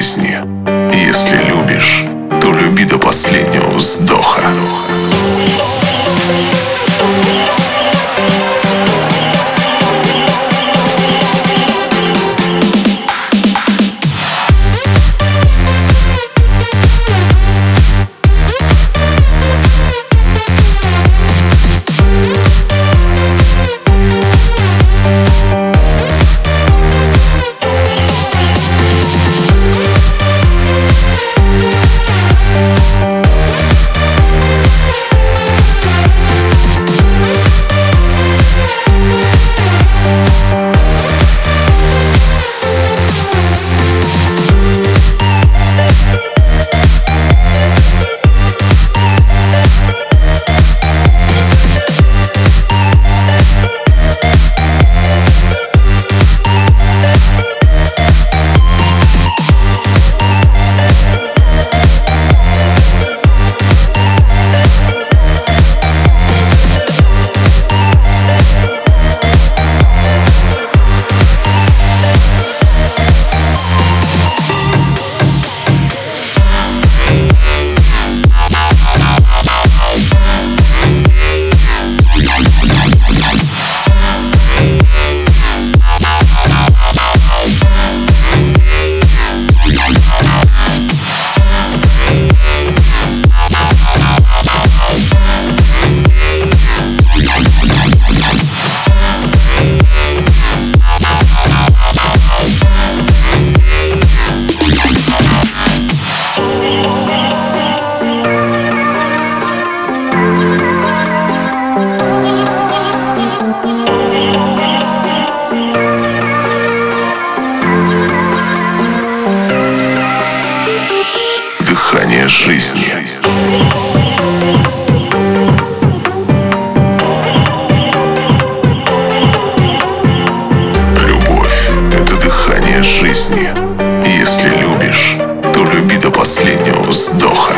жизни. Если любишь, то люби до последнего вздоха. Вечерняя жизнь. Любовь – это дыхание жизни. И если любишь, то люби до последнего вздоха.